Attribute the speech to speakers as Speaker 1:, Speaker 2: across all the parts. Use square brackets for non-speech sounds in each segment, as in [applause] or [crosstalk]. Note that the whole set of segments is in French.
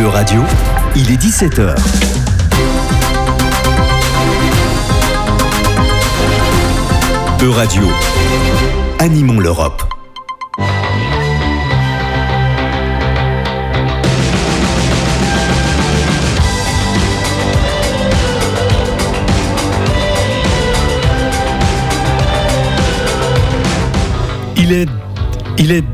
Speaker 1: E-Radio, il est 17h. E-Radio, animons l'Europe.
Speaker 2: Il est, il est,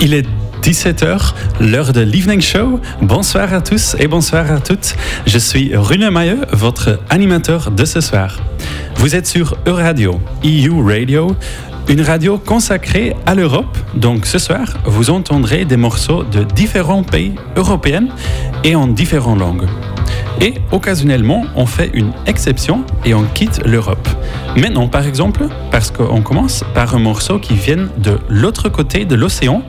Speaker 2: il est 17h, l'heure de l'Evening Show. Bonsoir à tous et bonsoir à toutes. Je suis Rune Mailleux, votre animateur de ce soir. Vous êtes sur E-Radio, EU Radio, une radio consacrée à l'Europe. Donc ce soir, vous entendrez des morceaux de différents pays européens et en différentes langues. Et occasionnellement, on fait une exception et on quitte l'Europe. Maintenant, par exemple, parce qu'on commence par un morceau qui vient de l'autre côté de l'océan.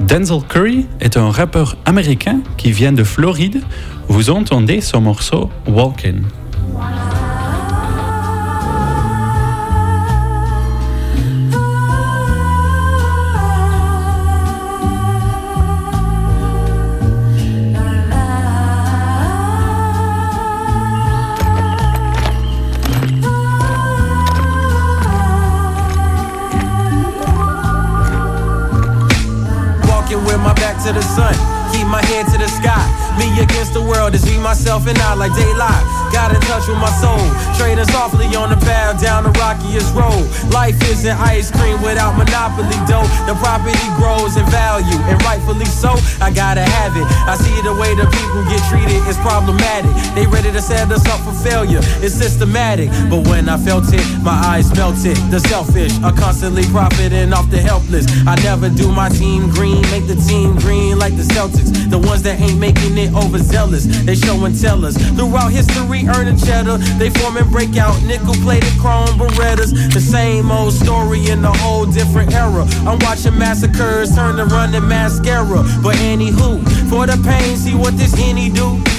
Speaker 2: Denzel Curry est un rappeur américain qui vient de Floride. Vous entendez son morceau Walkin'.
Speaker 3: To the sun, keep my head to the sky. Me against the world is me, myself, and I like daylight. Got in touch with my soul, trading softly on the path down the rockiest road. Life isn't ice cream without monopoly dough. The property grows in value, and rightfully so. I gotta have it. I see the way the people get treated is problematic. They ready to set us up for failure. It's systematic, but when I felt it, my eyes melted. The selfish are constantly profiting off the helpless. I never do my team green, make the team green like the Celtics. The ones that ain't making it overzealous, they show and tell us. Throughout history, earning cheddar, they form and break out nickel plated chrome berettas. The same old story in a whole different era. I'm watching massacres turn to running mascara. But anywho, for the pain, see what this henny do.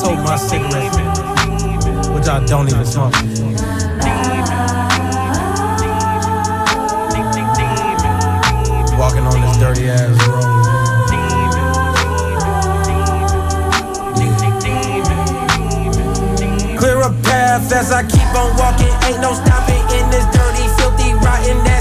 Speaker 3: told my cigarette, which I don't even smoke. Walking on this dirty ass road. Clear a path as I keep on walking. Ain't no stopping in this dirty, filthy, rotten, nasty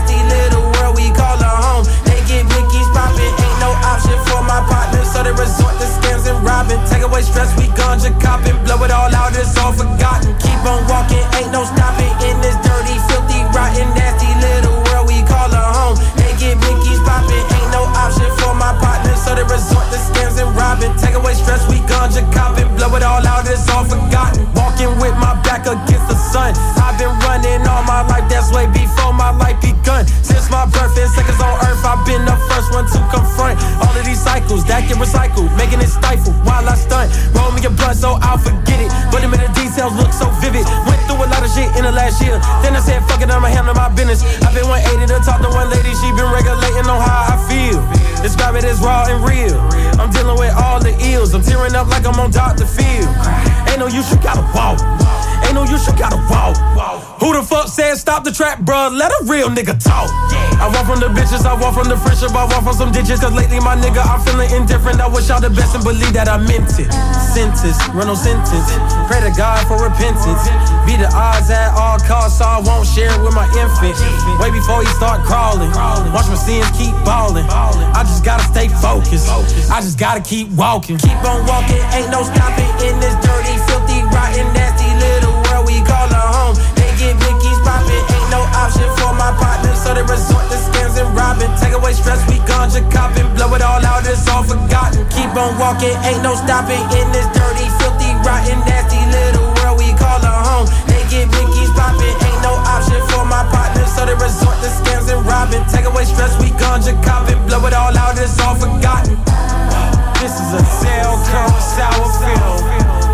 Speaker 3: so they resort to scams and robbing. Take away stress, we ganja copping, blow it all out, it's all forgotten. Keep on walking, ain't no stopping in this dirty, filthy, rotten, nasty little world we call a home. They get Mickey's popping, ain't no option for my partner, so they resort to scams and robbing. Take away stress, we ganja copping, blow it all out, it's all forgotten. Walking with my back against the sun. I've been running all my life, that's way before my life begun. Since my birth and seconds on earth, I've been 180 to talk to one lady, she been regulating on how I feel. Describe it as raw and real. I'm dealing with all the ills, I'm tearing up like I'm on Dr. Phil. Ain't no use, you gotta walk. Ain't no use, you gotta walk. Stop the trap, bruh? Let a real nigga talk. I walk from the bitches, I walk from the friendship, I walk from some ditches. Cause lately, my nigga, I'm feeling indifferent. I wish y'all the best and believe that I meant it. Sentence, run no sentence. Pray to God for repentance. Be the odds at all costs, so I won't share it with my infant. Way before he start crawling. Watch my sins keep balling. I just gotta stay focused. I just gotta keep walking. Keep on walking, ain't no stopping in this dirty, filthy, rotten, nasty option for my partner, so they resort to scams and robbing. Take away stress, we ganja copping, blow it all out, it's all forgotten. Keep on walking, ain't no stopping in this dirty, filthy, rotten, nasty little world we call a home. They get Mickey's popping, ain't no option for my partner, so they resort to scams and robbing. Take away stress, we ganja copping, blow it all out, it's all forgotten. This is a cell come sour film.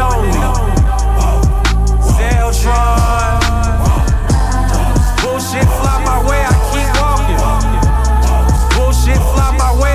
Speaker 3: Only Zeltron. Bullshit fly my way, I keep walking. Bullshit fly my way,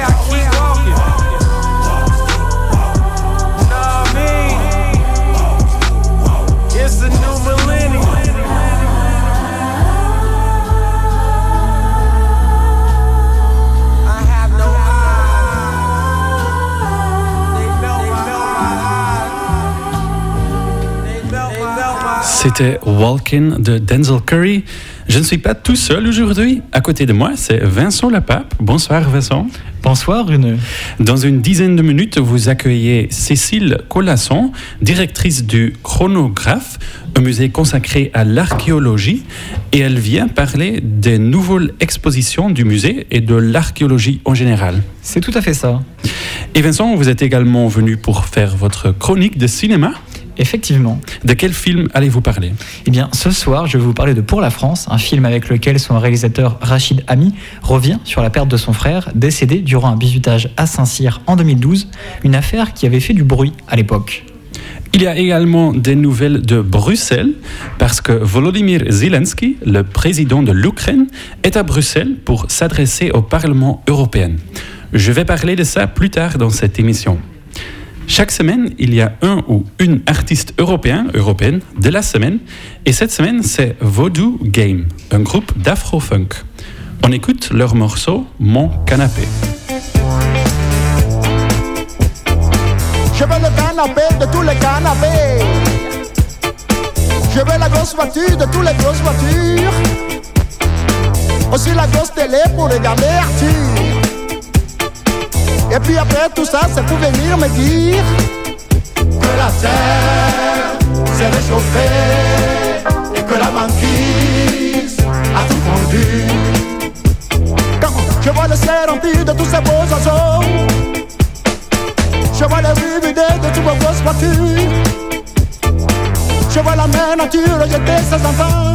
Speaker 2: C'était Walkin de Denzel Curry. Je ne suis pas tout seul aujourd'hui. À côté de moi, c'est Vincent Lapape. Bonsoir Vincent.
Speaker 4: Bonsoir Rune.
Speaker 2: Dans une dizaine de minutes, vous accueillez Cécile Collasson, directrice du Chronographe, un musée consacré à l'archéologie, et elle vient parler des nouvelles expositions du musée et de l'archéologie en général.
Speaker 4: C'est tout à fait ça.
Speaker 2: Et Vincent, vous êtes également venu pour faire votre chronique de cinéma.
Speaker 4: Effectivement.
Speaker 2: De quel film allez-vous parler?
Speaker 4: Eh bien, ce soir, je vais vous parler de Pour la France, un film avec lequel son réalisateur Rachid Ami revient sur la perte de son frère, décédé durant un bisutage à Saint-Cyr en 2012, une affaire qui avait fait du bruit à l'époque.
Speaker 2: Il y a également des nouvelles de Bruxelles parce que Volodymyr Zelensky, le président de l'Ukraine, est à Bruxelles pour s'adresser au Parlement européen. Je vais parler de ça plus tard dans cette émission. Chaque semaine, il y a un ou une artiste européen, européenne de la semaine. Et cette semaine, c'est Voodoo Game, un groupe d'afro-funk. On écoute leur morceau Mon canapé.
Speaker 5: Je veux le canapé de tous les canapés. Je veux la grosse voiture de tous les grosses voitures. Aussi la grosse télé pour regarder Arthur. Et puis après tout ça, c'est pour venir me dire que la terre s'est réchauffée et que la banquise a tout fondu. Quand je vois le ciel rempli de tous ces beaux oiseaux. Je vois les rues vidées de toutes vos grosses voitures. Je vois la mer nature jeter ses enfants.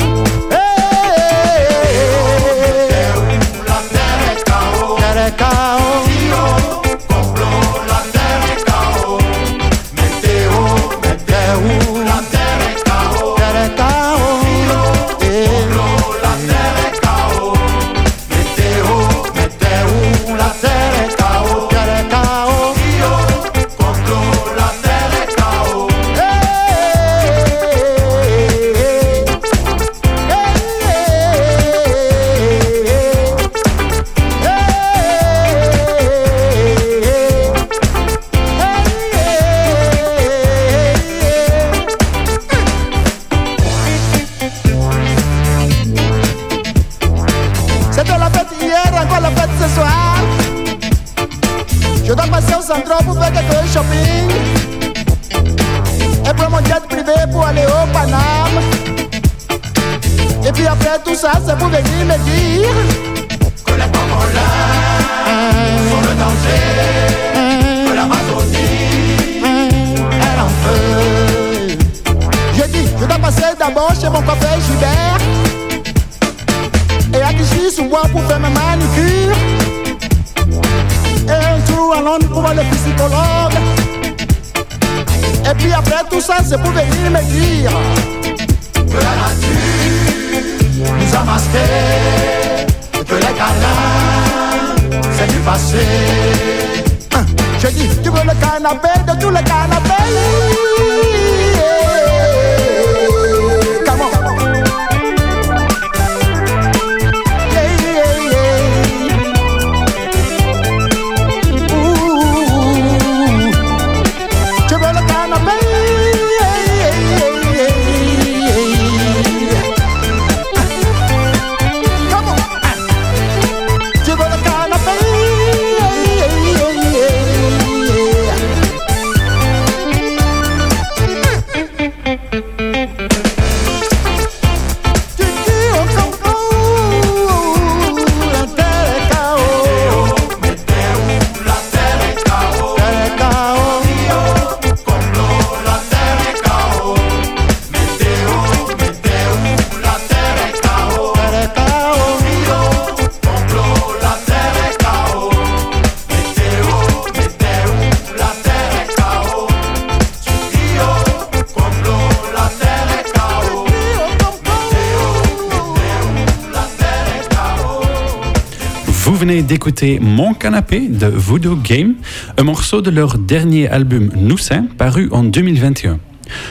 Speaker 2: D'écouter Mon Canapé de Voodoo Game, un morceau de leur dernier album Noussin, paru en 2021.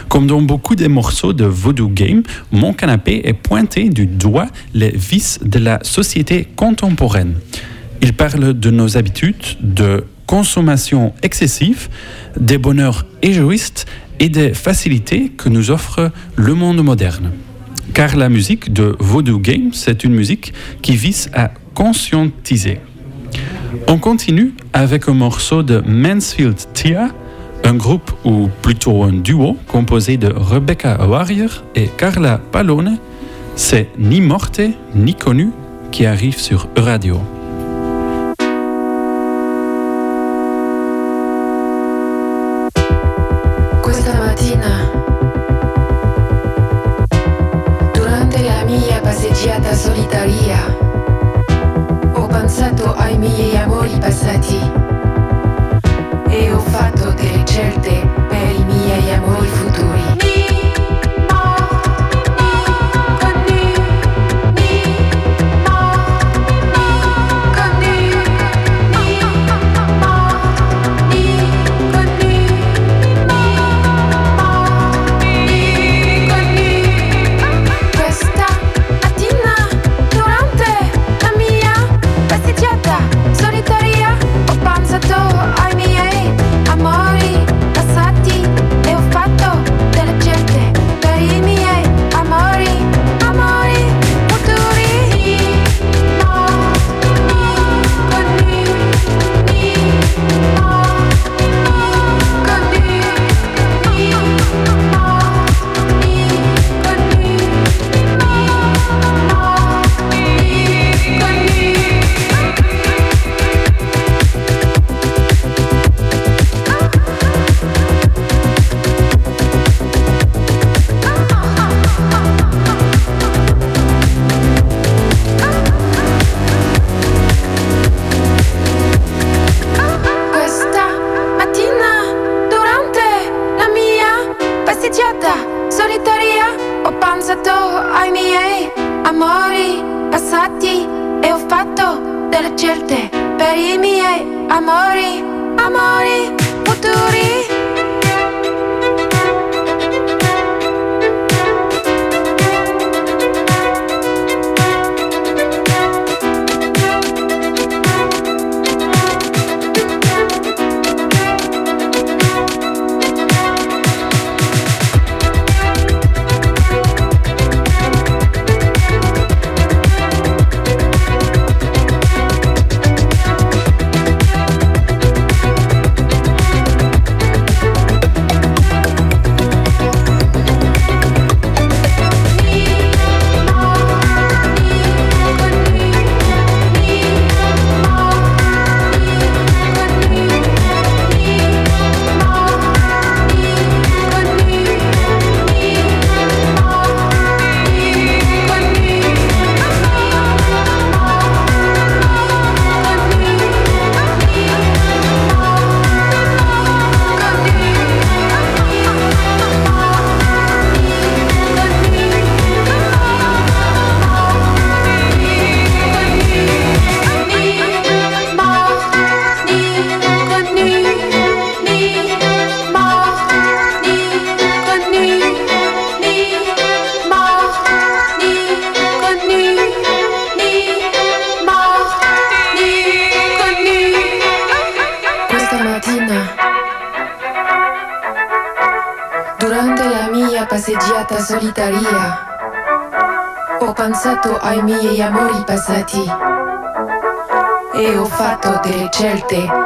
Speaker 2: Comme dans beaucoup des morceaux de Voodoo Game, Mon Canapé est pointé du doigt les vices de la société contemporaine. Il parle de nos habitudes de consommation excessive, des bonheurs égoïstes et des facilités que nous offre le monde moderne. Car la musique de Voodoo Game, c'est une musique qui vise à conscientiser. On continue avec un morceau de Mansfield Tia, un groupe ou plutôt un duo composé de Rebecca Warrior et Carla Pallone. C'est Ni Morte ni Connu qui arrive sur Radio.
Speaker 6: 赛季 te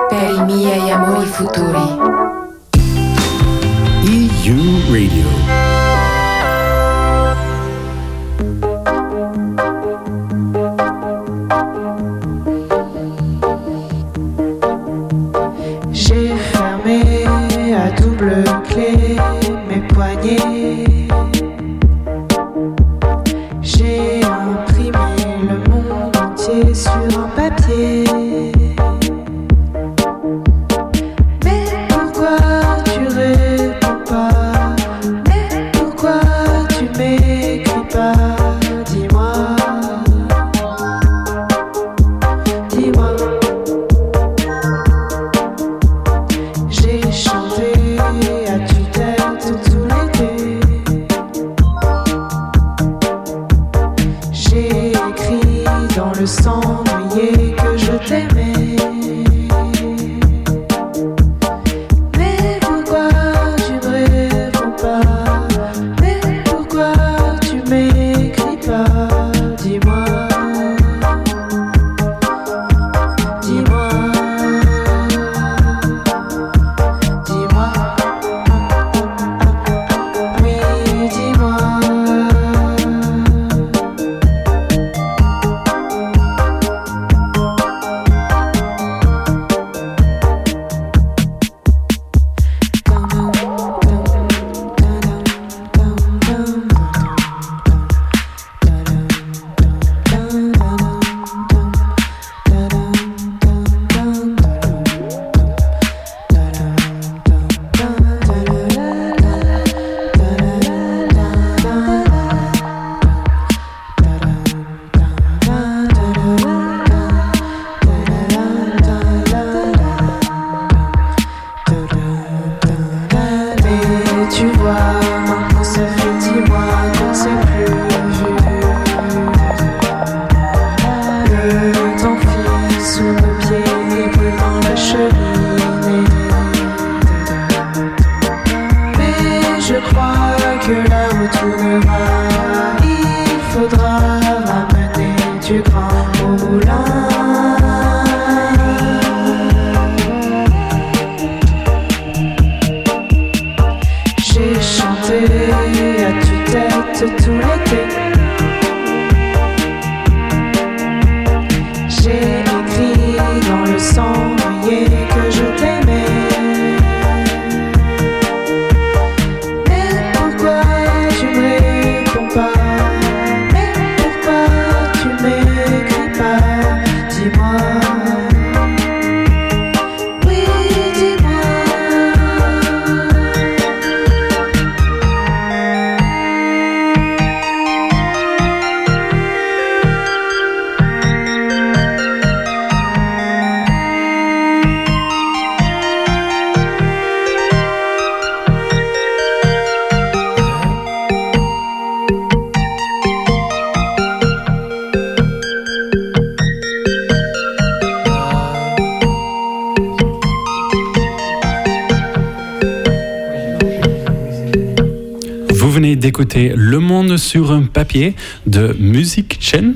Speaker 6: Sur un papier
Speaker 2: de Music Chen.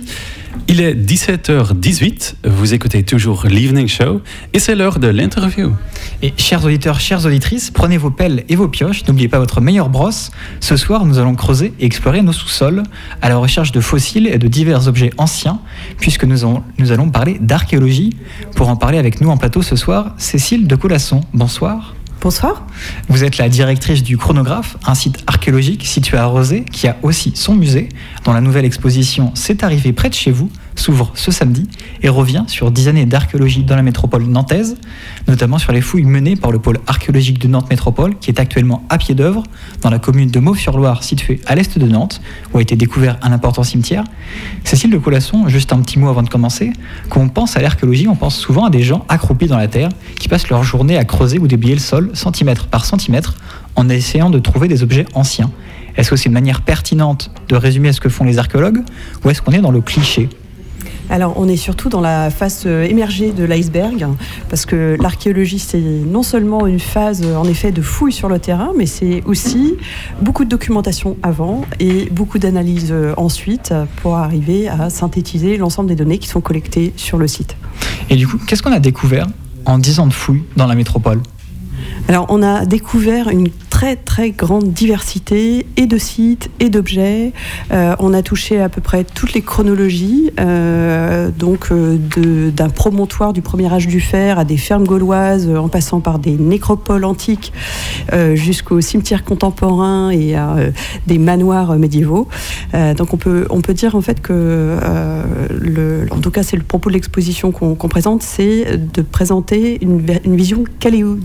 Speaker 2: Il est 17h18, vous écoutez toujours l'Evening Show et c'est l'heure de l'interview.
Speaker 4: Et chers auditeurs, chères auditrices, prenez vos pelles et vos pioches, n'oubliez pas votre meilleure brosse. Ce soir, nous allons creuser et explorer nos sous-sols à la recherche de fossiles et de divers objets anciens, puisque nous, allons- nous allons parler d'archéologie. Pour en parler avec nous en plateau ce soir, Cécile de Colasson. Bonsoir.
Speaker 7: Bonsoir.
Speaker 4: Vous êtes la directrice du Chronographe, un site archéologique situé à Rosé qui a aussi son musée, dont la nouvelle exposition C'est arrivé près de chez vous s'ouvre ce samedi et revient sur 10 années d'archéologie dans la métropole nantaise, notamment sur les fouilles menées par le pôle archéologique de Nantes Métropole, qui est actuellement à pied d'œuvre dans la commune de Mauves-sur-Loire, située à l'est de Nantes, où a été découvert un important cimetière. Cécile de Colasson, juste un petit mot avant de commencer. Quand on pense à l'archéologie, on pense souvent à des gens accroupis dans la terre qui passent leur journée à creuser ou déblayer le sol centimètre par centimètre en essayant de trouver des objets anciens. Est-ce que c'est une manière pertinente de résumer ce que font les archéologues ou est-ce qu'on est dans le cliché?
Speaker 7: Alors, on est surtout dans la face euh, émergée de l'iceberg, parce que l'archéologie, c'est non seulement une phase, euh, en effet, de fouille sur le terrain, mais c'est aussi beaucoup de documentation avant et beaucoup d'analyses euh, ensuite pour arriver à synthétiser l'ensemble des données qui sont collectées sur le site.
Speaker 4: Et du coup, qu'est-ce qu'on a découvert en 10 ans de fouilles dans la métropole?
Speaker 7: Alors, on a découvert une très très grande diversité et de sites et d'objets. Euh, on a touché à peu près toutes les chronologies, euh, donc euh, d'un promontoire du premier âge du fer à des fermes gauloises, en passant par des nécropoles antiques euh, jusqu'aux cimetières contemporains et à des manoirs médiévaux. Donc on peut dire en fait que en tout cas c'est le propos de l'exposition qu'on présente, c'est de présenter une vision caléo-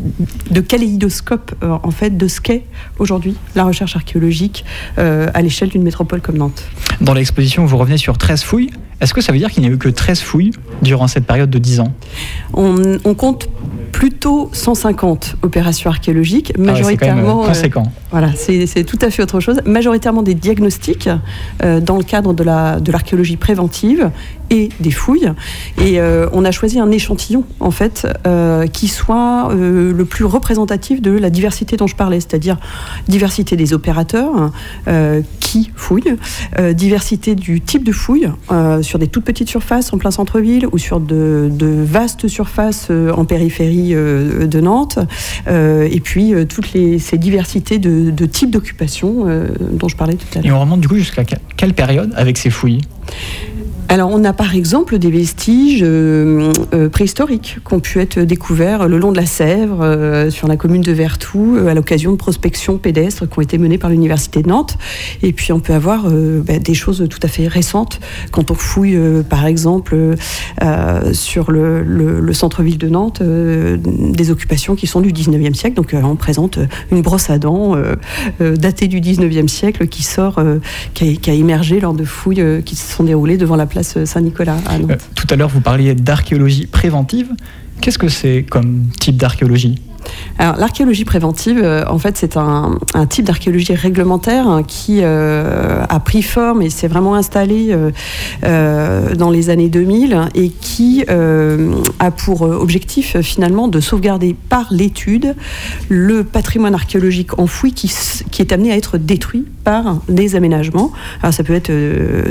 Speaker 7: de kaléidoscope euh, en fait de ce qu'est aujourd'hui la recherche archéologique euh, à l'échelle d'une métropole comme Nantes.
Speaker 4: Dans l'exposition, vous revenez sur 13 fouilles. Est-ce que ça veut dire qu'il n'y a eu que 13 fouilles durant cette période de 10 ans?
Speaker 7: On, on compte plutôt 150 opérations archéologiques,
Speaker 4: Ah ouais, euh,
Speaker 7: majoritairement.
Speaker 4: conséquent.
Speaker 7: Voilà, c'est tout à fait autre chose. Majoritairement des diagnostics euh, dans le cadre de la- de l'archéologie préventive et des fouilles. Et euh, on a choisi un échantillon, en fait, euh, qui soit euh, le plus représentatif de la diversité dont je parlais, c'est-à-dire diversité des opérateurs qui fouillent, diversité du type de fouille sur des toutes petites surfaces en plein centre-ville ou sur de, vastes surfaces en périphérie de Nantes, et puis toutes ces diversités de, de types d'occupation dont je parlais tout à l'heure.
Speaker 4: Et on remonte du coup jusqu'à que- quelle période avec ces fouilles?
Speaker 7: Alors, on a par exemple des vestiges euh, euh, préhistoriques qui ont pu être découverts le long de la Sèvre, euh, sur la commune de Vertou, à l'occasion de prospections pédestres qui ont été menées par l'Université de Nantes. Et puis, on peut avoir bah, des choses tout à fait récentes quand on fouille, par exemple, sur le, le- le centre-ville de Nantes, des occupations qui sont du 19e siècle. Donc, on présente une brosse à dents datée du 19e siècle qui sort, qui, a, qui a émergé lors de fouilles qui se sont déroulées devant la place Saint-Nicolas.
Speaker 4: Euh, Tout à l'heure, vous parliez d'archéologie préventive. Qu'est-ce que c'est comme type d'archéologie?
Speaker 7: L'archéologie préventive, euh, en fait, c'est un, type d'archéologie réglementaire hein, qui euh, a pris forme et s'est vraiment installé euh, dans les années 2000 et qui a pour objectif, finalement, de sauvegarder par l'étude le patrimoine archéologique enfoui qui, est amené à être détruit par des aménagements. Alors, ça peut être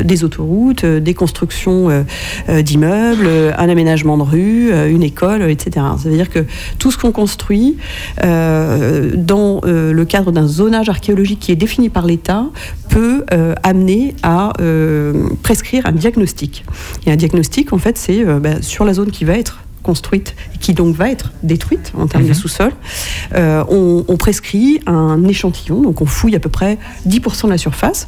Speaker 7: des autoroutes, des constructions d'immeubles, un aménagement de rue, une école, etc. Ça veut dire que tout ce qu'on construit euh, dans euh, le cadre d'un zonage archéologique qui est défini par l'État peut euh, amener à prescrire un diagnostic. Et un diagnostic, en fait, c'est bah, sur la zone qui va être construite qui donc va être détruite en termes de sous-sol, euh, on, on prescrit un échantillon, donc on fouille à peu près 10% de la surface.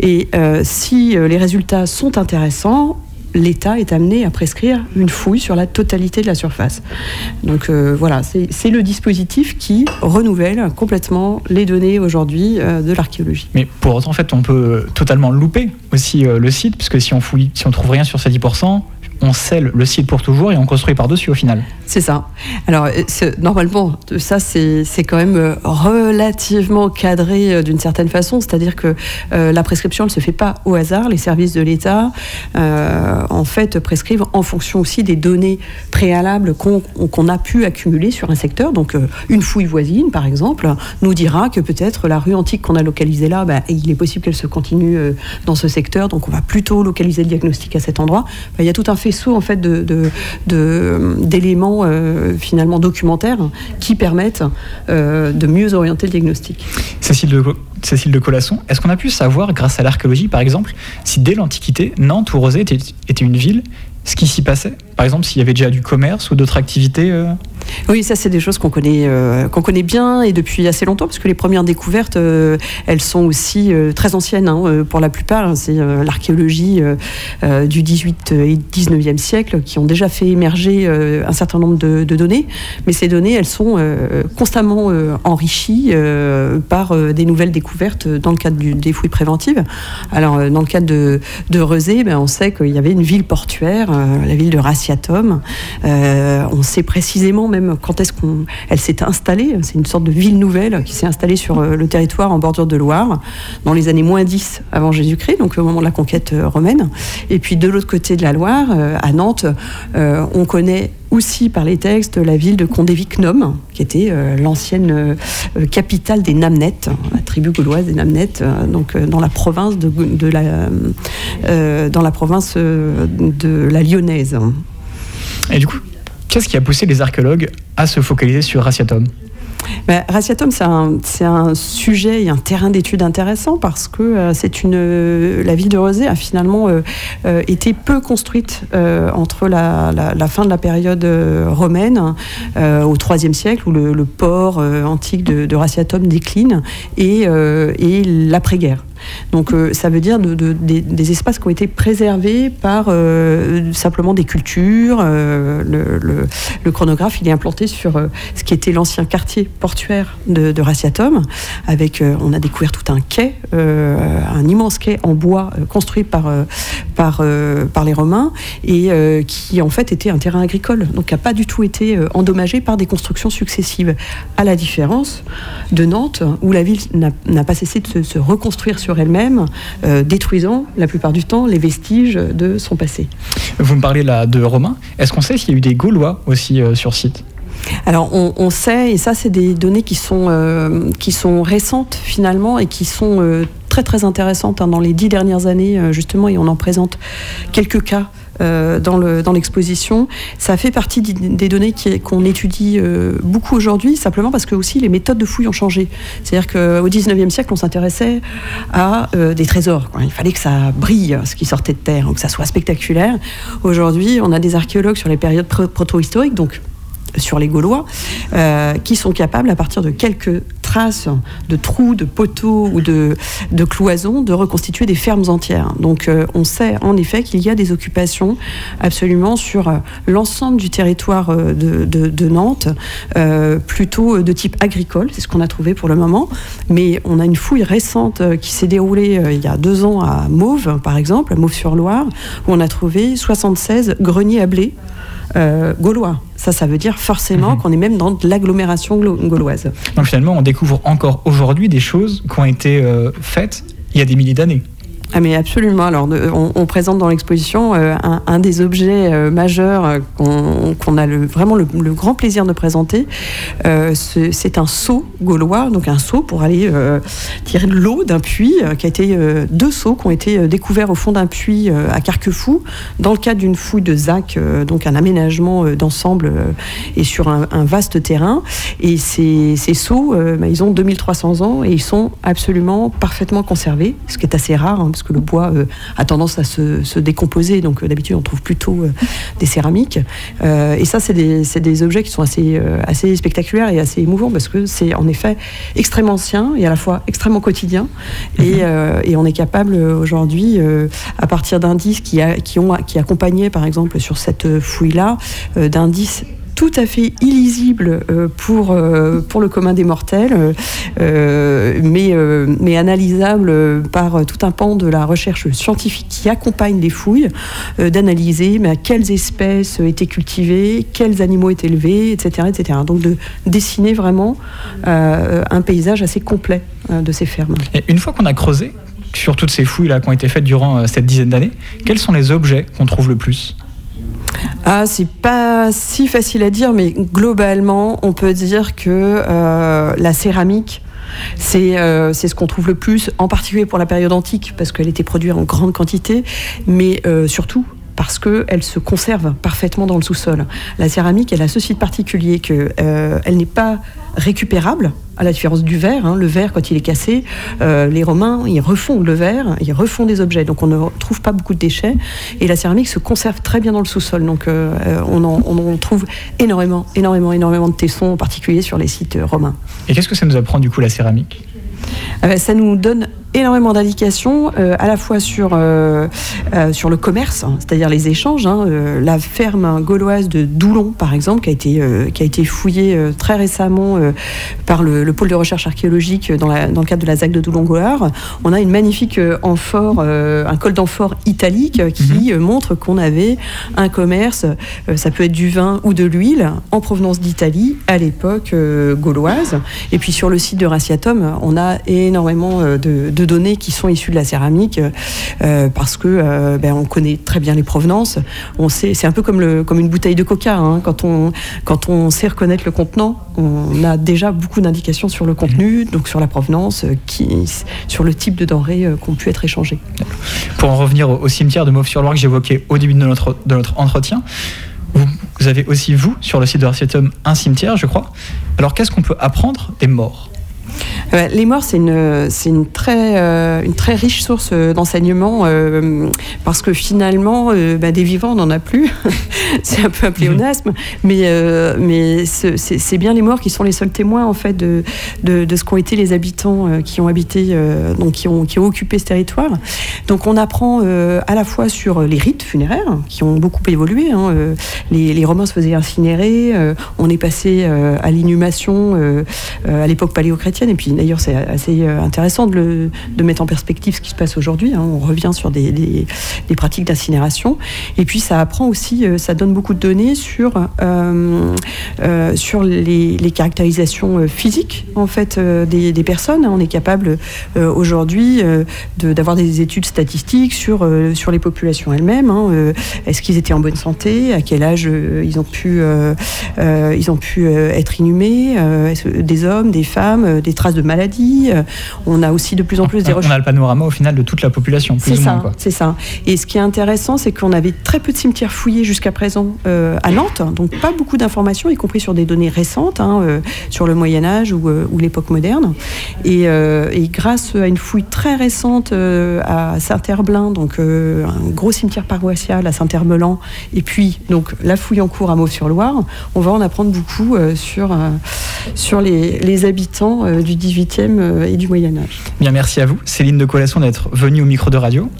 Speaker 7: Et euh, si les résultats sont intéressants, l'État est amené à prescrire une fouille sur la totalité de la surface. Donc euh, voilà, c'est le dispositif qui renouvelle complètement les données aujourd'hui euh, de l'archéologie.
Speaker 4: Mais pour autant, en fait, on peut totalement louper aussi euh, le site, puisque si on fouille, si on trouve rien sur ces 10%, on scelle le site pour toujours et on construit par-dessus au final.
Speaker 7: C'est ça. Alors, euh, normalement, ça, c'est quand même euh, relativement cadré euh, d'une certaine façon. C'est-à-dire que la prescription ne se fait pas au hasard. Les services de l'État, en fait, prescrivent en fonction aussi des données préalables qu'on a pu accumuler sur un secteur. Donc, une fouille voisine, par exemple, nous dira que peut-être la rue antique qu'on a localisée là, bah, il est possible qu'elle se continue dans ce secteur. Donc, on va plutôt localiser le diagnostic à cet endroit. Enfin, il y a tout un faisceau en fait de- d'éléments euh, finalement documentaires qui permettent euh, de mieux orienter le diagnostic.
Speaker 4: Cécile de, Cécile de Colasson, est-ce qu'on a pu savoir, grâce à l'archéologie par exemple, si dès l'Antiquité, Nantes ou Rosé était, était une ville, ce qui s'y passait Par exemple, s'il y avait déjà du commerce ou d'autres activités euh
Speaker 7: Oui, ça c'est des choses qu'on connaît, euh, qu'on connaît bien et depuis assez longtemps, parce que les premières découvertes, euh, elles sont aussi euh, très anciennes hein, pour la plupart. C'est euh, l'archéologie du 18 et 19e siècle qui ont déjà fait émerger un certain nombre de, données, mais ces données, elles sont constamment enrichies par des nouvelles découvertes dans le cadre des fouilles préventives. Alors, dans le cadre de, de Rezé, ben, on sait qu'il y avait une ville portuaire, la ville de Raciatum. On sait précisément même quand est-ce qu'elle s'est installée. C'est une sorte de ville nouvelle qui s'est installée sur euh, le territoire en bordure de Loire dans les années moins 10 avant Jésus-Christ, donc au moment de la conquête euh, romaine. Et puis de l'autre côté de la Loire, euh, à Nantes, on connaît aussi par les textes la ville de Condé-Vicnum, qui était l'ancienne capitale des Namnettes, la tribu gauloise des Namnettes, donc dans la province de, de la, dans la province de la Lyonnaise.
Speaker 4: Et du coup, qu'est-ce qui a poussé les archéologues à se focaliser sur Raciatum
Speaker 7: Bah, Raciatum, c'est un, un sujet et un terrain d'étude intéressant parce que euh, une, euh, la ville de Rezé a finalement euh, été peu construite entre la, la- fin de la période romaine au IIIe siècle où le, port antique de, de Raciatum décline et, et l'après-guerre. Donc euh, ça veut dire de- de- des, espaces qui ont été préservés par euh, simplement des cultures. euh, le, chronographe il est implanté sur ce qui était l'ancien quartier portuaire de, de. Avec, on a découvert tout un quai, un immense quai en bois construit par, par, les Romains et qui en fait était un terrain agricole, donc qui n'a pas du tout été endommagé par des constructions successives. À la différence de Nantes, où la ville n'a pas cessé de se, se reconstruire sur elle-même, euh, détruisant la plupart du temps les vestiges de son passé.
Speaker 4: Vous me parlez là de Romains. Est-ce qu'on sait s'il y a eu des Gaulois aussi euh, sur site?
Speaker 7: Alors on, on sait, et ça c'est des données qui sont, euh, qui sont récentes finalement et qui sont très très intéressantes hein, dans les dix dernières années justement, et on en présente quelques cas. Euh, dans le- dans l'exposition, ça fait partie des données qu'on étudie euh, beaucoup aujourd'hui, simplement parce que aussi les méthodes de fouilles ont changé. C'est-à-dire qu'au 19e siècle, on s'intéressait à euh, des trésors. Il fallait que ça brille, ce qui sortait de terre, que ça soit spectaculaire. Aujourd'hui, on a des archéologues sur les périodes proto-historiques, donc sur les Gaulois, euh, qui sont capables, à partir de quelques traces de trous, de poteaux ou de, cloisons, de reconstituer des fermes entières. Donc euh, on sait en effet qu'il y a des occupations absolument sur euh, l'ensemble du territoire de, de- Nantes, plutôt de type agricole, c'est ce qu'on a trouvé pour le moment. Mais on a une fouille récente qui s'est déroulée il y a deux ans à Mauve, par exemple, à Mauve-sur-Loire, où on a trouvé 76 greniers à blé gaulois. Ça, ça veut dire forcément qu'on est même dans de l'agglomération glo- gauloise.
Speaker 4: Donc finalement, on découvre encore aujourd'hui des choses qui ont été euh, faites il y a des milliers d'années.
Speaker 7: Ah mais absolument. Alors, on, présente dans l'exposition euh, un, des objets euh, majeurs euh, qu'on a vraiment le, grand plaisir de présenter. Ce- C'est un seau gaulois, donc un seau pour aller tirer de l'eau d'un puits, qui a été deux seaux qui ont été découverts au fond d'un puits à Carquefou, dans le cadre d'une fouille de ZAC, donc un aménagement d'ensemble et sur un, vaste terrain. Et ces, seaux, bah, ils ont 2300 ans et ils sont absolument parfaitement conservés, ce qui est assez rare, hein, parce que le bois euh, a tendance à se, se décomposer. Donc euh, d'habitude, on trouve plutôt euh, des céramiques. Et ça, c'est des, objets qui sont assez, assez spectaculaires et assez émouvants, parce que c'est en effet extrêmement ancien et à la fois extrêmement quotidien. Et, et on est capable aujourd'hui, à partir d'indices qui, a- qui, ont, qui accompagnaient, par exemple, sur cette fouille-là, d'indices tout à fait illisibles euh, pour, euh, pour le commun des mortels, euh, mais, euh, par tout un pan de la recherche scientifique qui accompagne les fouilles, d'analyser quelles espèces étaient cultivées, quels animaux étaient élevés, etc. etc. Donc de dessiner vraiment un paysage assez complet de ces fermes.
Speaker 4: Une fois qu'on a creusé sur toutes ces fouilles là qui ont été faites durant cette dizaine d'années, quels sont les objets qu'on trouve le plus?
Speaker 7: Ah, c'est pas si facile à dire, mais globalement, on peut dire que euh, la céramique, c'est euh, c'est ce qu'on trouve le plus, en particulier pour la période antique, parce qu'elle était produite en grande quantité, mais euh, surtout parce qu'elle se conserve parfaitement dans le sous-sol. La céramique, elle a ce site particulier que euh, elle n'est pas récupérable, à la différence du verre. hein. Le verre, quand il est cassé, euh, les Romains, ils refont le verre, ils refont des objets. Donc on ne trouve pas beaucoup de déchets. Et la céramique se conserve très bien dans le sous-sol. Donc euh, euh, on, en, on en trouve énormément, énormément, énormément de tessons, en particulier sur les sites romains.
Speaker 4: Et qu'est-ce que ça nous apprend du coup la céramique?
Speaker 7: Ah ben, ça nous donne énormément d'indications, euh, à la fois sur, euh, euh, sur le commerce, hein, c'est-à-dire les échanges. hein. La ferme gauloise de Doulon, par exemple, qui a été, qui a été fouillée très récemment par le, le pôle de recherche archéologique dans, la- dans le cadre de la ZAC de Doulon-Gauloir. On a une magnifique amphore, un col d'amphore italique qui euh, montre qu'on avait un commerce, ça peut être du vin ou de l'huile, en provenance d'Italie à l'époque gauloise. Et puis sur le site de Raciatum, on a énormément de, de données qui sont issues de la céramique euh, parce que euh, ben, on connaît très bien les provenances. On sait, c'est un peu comme, le, comme une bouteille de coca. hein. Quand, on, quand on sait reconnaître le contenant, on a déjà beaucoup d'indications sur le contenu, donc sur la provenance, euh, qui, sur le type de denrées euh, qui ont pu être échangées.
Speaker 4: Pour en revenir au, au cimetière de Mauve-sur-Loire que j'évoquais au début de notre, de notre entretien, vous, vous avez aussi, vous, sur le site de Arcietum, un cimetière, je crois. Alors qu'est-ce qu'on peut apprendre des morts?
Speaker 7: Euh, les morts, c'est une, euh, très riche source euh, d'enseignement parce que finalement, bah, des vivants, on n'en a plus. [laughs] c'est un peu un pléonasme, mais, mais ce- c'est bien les morts qui sont les seuls témoins en fait de, ce qu'ont été les habitants qui ont habité, donc qui ont, occupé ce territoire. Donc on apprend à la fois sur les rites funéraires qui ont beaucoup évolué. hein, les, les Romains se faisaient incinérer, on est passé à l'inhumation à l'époque paléochrétienne, et puis d'ailleurs, c'est assez euh, intéressant de, le- de mettre en perspective ce qui se passe aujourd'hui. hein. On revient sur des, des- pratiques d'incinération. Et puis, ça apprend aussi, euh, ça donne beaucoup de données sur, euh, sur les, caractérisations physiques en fait des, personnes. On est capable aujourd'hui d'avoir des études statistiques sur, sur les populations elles-mêmes. hein. Est-ce qu'ils étaient en bonne santé À quel âge ils ont pu, ils ont pu être inhumés Des hommes, des femmes, des traces de maladies. Euh, On a aussi de plus en plus des
Speaker 4: On
Speaker 7: recherches.
Speaker 4: a le panorama au final de toute la population, plus
Speaker 7: C'est
Speaker 4: ou moins.
Speaker 7: c'est ça. Et ce qui est intéressant, c'est qu'on avait très peu de cimetières fouillés jusqu'à présent euh, à Nantes, donc pas beaucoup d'informations, y compris sur des données récentes, hein, euh, sur le Moyen Âge ou, euh, ou l'époque moderne. Et, et grâce à une fouille très récente à Saint-Herblain, donc un gros cimetière paroissial à Saint-Hermelan, et puis donc la fouille en cours à Mauve-sur-Loire, on va en apprendre beaucoup sur, sur les, les habitants du 18e euh, et du Moyen Âge.
Speaker 4: Bien, merci à vous, Céline de Colasson, d'être venue au micro de radio.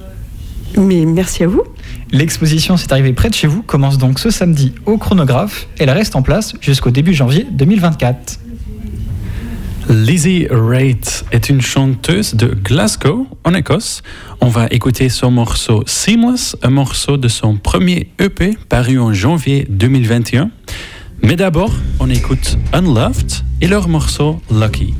Speaker 7: Mais merci à vous.
Speaker 4: L'exposition C'est arrivé près de chez vous commence donc ce samedi au chronographe. Elle reste en place jusqu'au début janvier 2024.
Speaker 8: Lizzie Wright est une chanteuse de Glasgow, en Écosse. On va écouter son morceau Seamless, un morceau de son premier EP paru en janvier 2021. Mais d'abord, on écoute Unloved et leur morceau Lucky.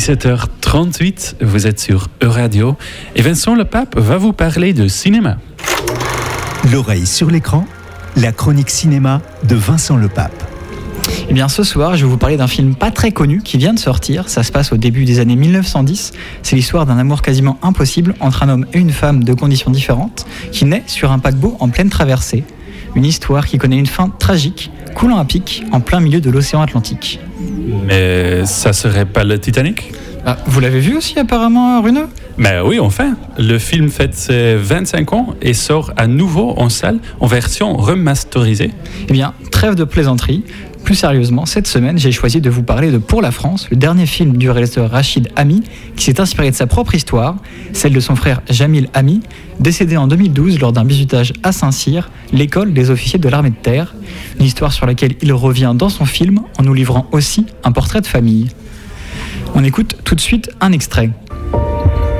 Speaker 2: 17h38, vous êtes sur Euradio et Vincent Le Pape va vous parler de cinéma.
Speaker 1: L'oreille sur l'écran, la chronique cinéma de Vincent Le Pape.
Speaker 4: Eh bien, ce soir, je vais vous parler d'un film pas très connu qui vient de sortir. Ça se passe au début des années 1910. C'est l'histoire d'un amour quasiment impossible entre un homme et une femme de conditions différentes qui naît sur un paquebot en pleine traversée. Une histoire qui connaît une fin tragique, coulant à pic en plein milieu de l'océan Atlantique.
Speaker 2: Mais ça serait pas le Titanic?
Speaker 4: Ah, vous l'avez vu aussi apparemment, Runeux
Speaker 2: Mais oui, enfin. Le film fête ses 25 ans et sort à nouveau en salle en version remasterisée.
Speaker 4: Eh bien, trêve de plaisanterie. Plus sérieusement, cette semaine, j'ai choisi de vous parler de Pour la France, le dernier film du réalisateur Rachid Ami, qui s'est inspiré de sa propre histoire, celle de son frère Jamil Ami, décédé en 2012 lors d'un bisutage à Saint-Cyr, l'école des officiers de l'armée de terre. Une histoire sur laquelle il revient dans son film en nous livrant aussi un portrait de famille. On écoute tout de suite un extrait.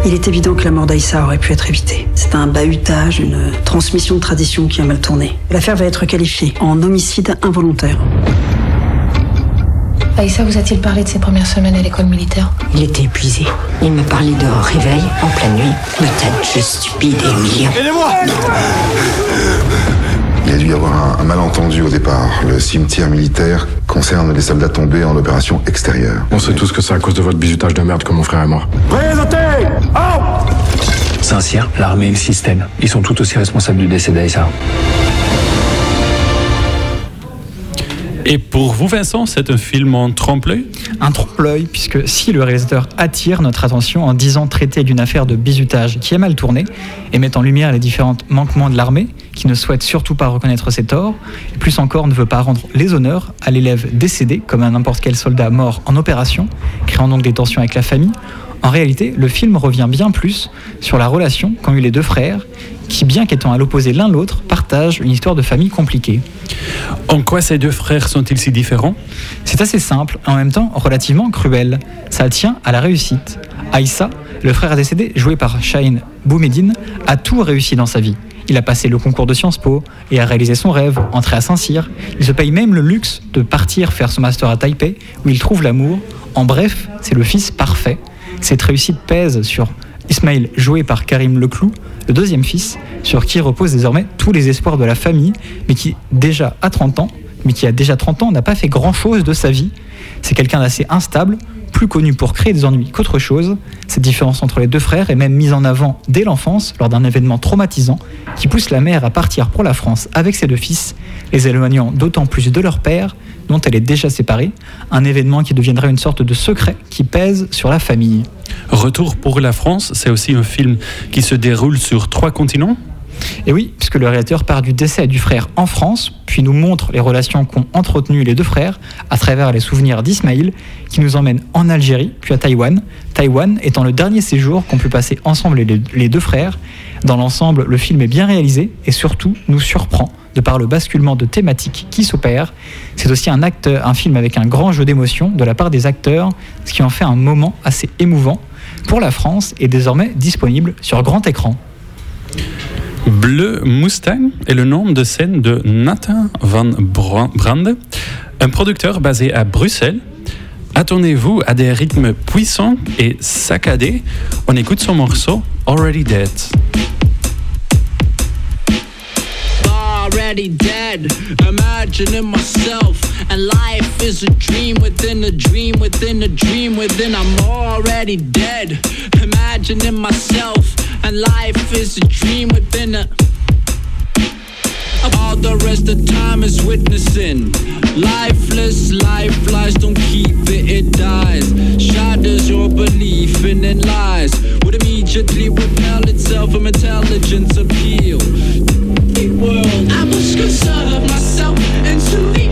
Speaker 9: Il est évident que la mort d'Aïssa aurait pu être évitée. C'est un bahutage, une transmission de tradition qui a mal tourné. L'affaire va être qualifiée en homicide involontaire.
Speaker 10: Aïssa vous a-t-il parlé de ses premières semaines à l'école militaire
Speaker 11: Il était épuisé. Il me parlait de réveil en pleine nuit. Me tas de jeux stupides et humiliants.
Speaker 12: Il y a dû y avoir un, un malentendu au départ. Le cimetière militaire concerne les soldats tombés en opération extérieure.
Speaker 13: On sait tous que c'est à cause de votre bisutage de merde que mon frère est mort.
Speaker 5: Présentez
Speaker 14: Saint-Cyr, l'armée et le système. Ils sont tout aussi responsables du décès d'Aïssa.
Speaker 15: Et pour vous, Vincent, c'est un film en trompe-l'œil?
Speaker 4: Un trompe-l'œil, puisque si le réalisateur attire notre attention en disant traiter d'une affaire de bizutage qui a mal tourné et met en lumière les différents manquements de l'armée, qui ne souhaite surtout pas reconnaître ses torts, et plus encore ne veut pas rendre les honneurs à l'élève décédé comme à n'importe quel soldat mort en opération, créant donc des tensions avec la famille, en réalité, le film revient bien plus sur la relation qu'ont eu les deux frères, qui, bien qu'étant à l'opposé l'un l'autre, partagent une histoire de famille compliquée.
Speaker 15: En quoi ces deux frères sont-ils si différents?
Speaker 4: C'est assez simple, en même temps relativement cruel. Ça tient à la réussite. Aïssa, le frère décédé, joué par Shaheen Boumedine, a tout réussi dans sa vie. Il a passé le concours de Sciences Po et a réalisé son rêve, entré à Saint-Cyr. Il se paye même le luxe de partir faire son master à Taipei, où il trouve l'amour. En bref, c'est le fils parfait cette réussite pèse sur Ismaël, joué par Karim Leclou, le deuxième fils, sur qui reposent désormais tous les espoirs de la famille, mais qui déjà a 30 ans, mais qui a déjà 30 ans n'a pas fait grand-chose de sa vie. C'est quelqu'un d'assez instable, plus connu pour créer des ennuis qu'autre chose. Cette différence entre les deux frères est même mise en avant dès l'enfance, lors d'un événement traumatisant, qui pousse la mère à partir pour la France avec ses deux fils, les éloignant d'autant plus de leur père, dont elle est déjà séparée, un événement qui deviendra une sorte de secret qui pèse sur la famille.
Speaker 15: Retour pour la France, c'est aussi un film qui se déroule sur trois continents
Speaker 4: et oui, puisque le réalisateur part du décès du frère en France, puis nous montre les relations qu'ont entretenues les deux frères à travers les souvenirs d'Ismaïl, qui nous emmène en Algérie, puis à Taïwan. Taïwan étant le dernier séjour qu'ont pu passer ensemble les deux frères. Dans l'ensemble, le film est bien réalisé et surtout nous surprend de par le basculement de thématiques qui s'opère. C'est aussi un, un film avec un grand jeu d'émotion de la part des acteurs, ce qui en fait un moment assez émouvant pour la France et désormais disponible sur grand écran.
Speaker 15: Bleu Mustang est le nom de scène de Nathan Van Brande, un producteur basé à Bruxelles. Attendez-vous à des rythmes puissants et saccadés. On écoute son morceau Already Dead. already myself, and life is a dream within a. All the rest of time is witnessing. Lifeless, life lies, don't keep it, it dies. Shatters your belief in, in lies. Would immediately repel itself from intelligence appeal world. I must conserve myself into the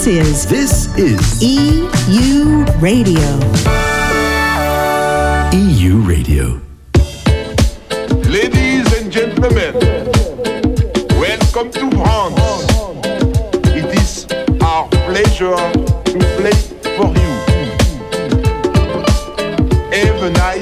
Speaker 15: This
Speaker 16: is
Speaker 1: This is
Speaker 16: EU Radio.
Speaker 1: EU Radio.
Speaker 17: Ladies and gentlemen, welcome to France. It is our pleasure to play for you. Have a nice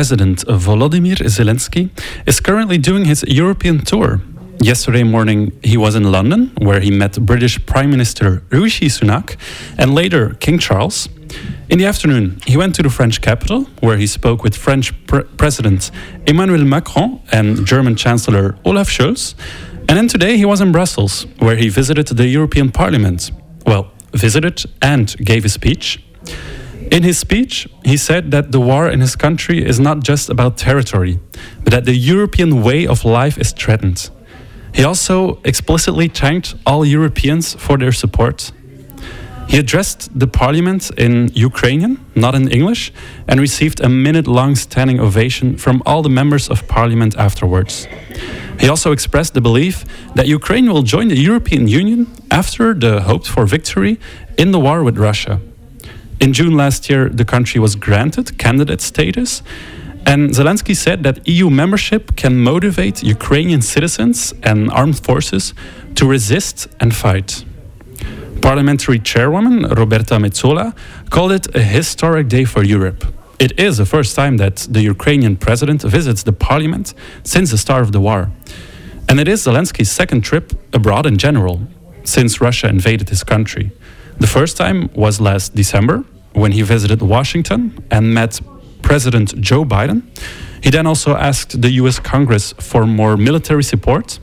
Speaker 2: President Volodymyr Zelensky is currently doing his European tour. Yesterday morning, he was in London, where he met British Prime Minister Rishi Sunak and later King Charles. In the afternoon, he went to the French capital, where he spoke with French Pre- President Emmanuel Macron and German Chancellor Olaf Scholz. And then today, he was in Brussels, where he visited the European Parliament. Well, visited and gave a speech. In his speech, he said that the war in his country is not just about territory, but that the European way of life is threatened. He also explicitly thanked all Europeans for their support. He addressed the parliament in Ukrainian, not in English, and received a minute long standing ovation from all the members of parliament afterwards. He also expressed the belief that Ukraine will join the European Union after the hoped for victory in the war with Russia. In June last year, the country was granted candidate status, and Zelensky said that EU membership can motivate Ukrainian citizens and armed forces to resist and fight. Parliamentary chairwoman Roberta Metsola called it a historic day for Europe. It is the first time that the Ukrainian president visits the parliament since the start of the war. And it is Zelensky's second trip abroad in general since Russia invaded his country. The first time was last December when he visited Washington and met President Joe Biden. He then also asked the US Congress for more military support.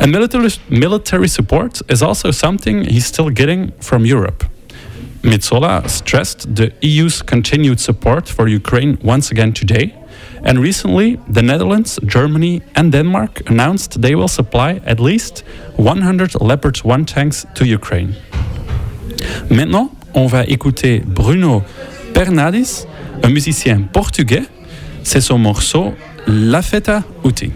Speaker 2: And military, military support is also something he's still getting from Europe. Mitsola stressed the EU's continued support for Ukraine once again today. And recently, the Netherlands, Germany, and Denmark announced they will supply at least 100 Leopard 1 tanks to Ukraine. Maintenant, on va écouter Bruno Bernadis, un musicien portugais. C'est son morceau La Feta Uti.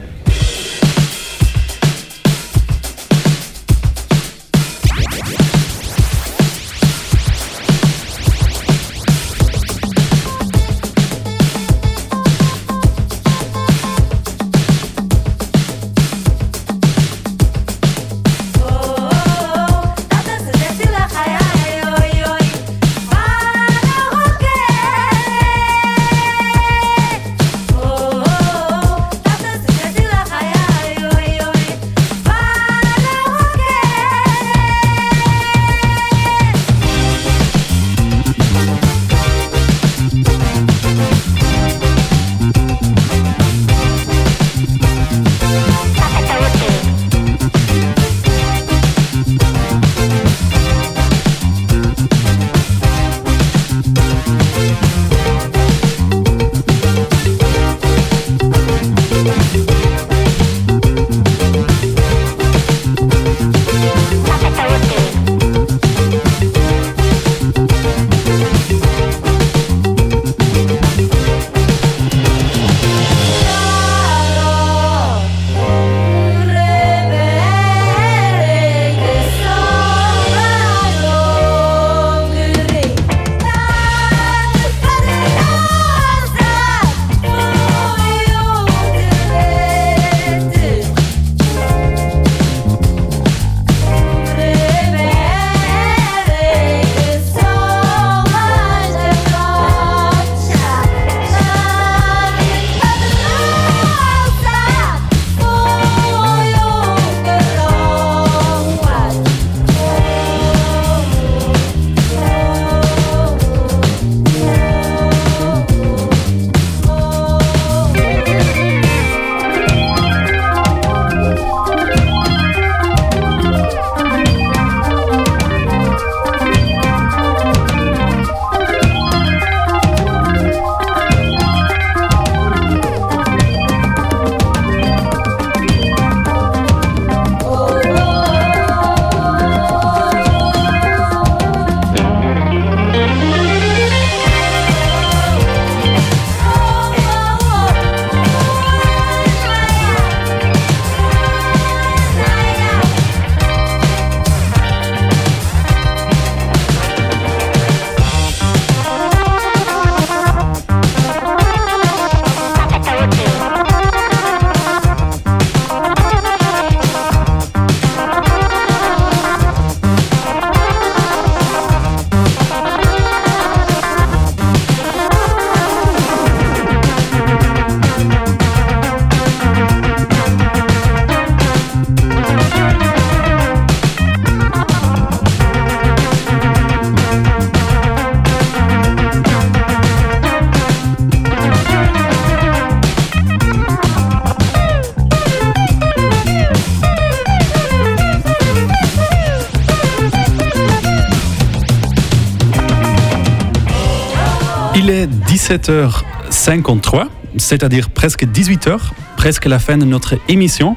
Speaker 2: 17h53, c'est-à-dire presque 18h, presque la fin de notre émission.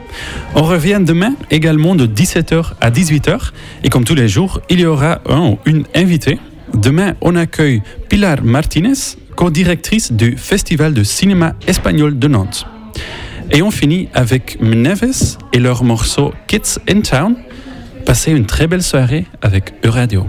Speaker 2: On revient demain également de 17h à 18h. Et comme tous les jours, il y aura un ou une invitée. Demain, on accueille Pilar Martinez, co-directrice du Festival de cinéma espagnol de Nantes. Et on finit avec Mneves et leur morceau Kids in Town. Passez une très belle soirée avec Euradio.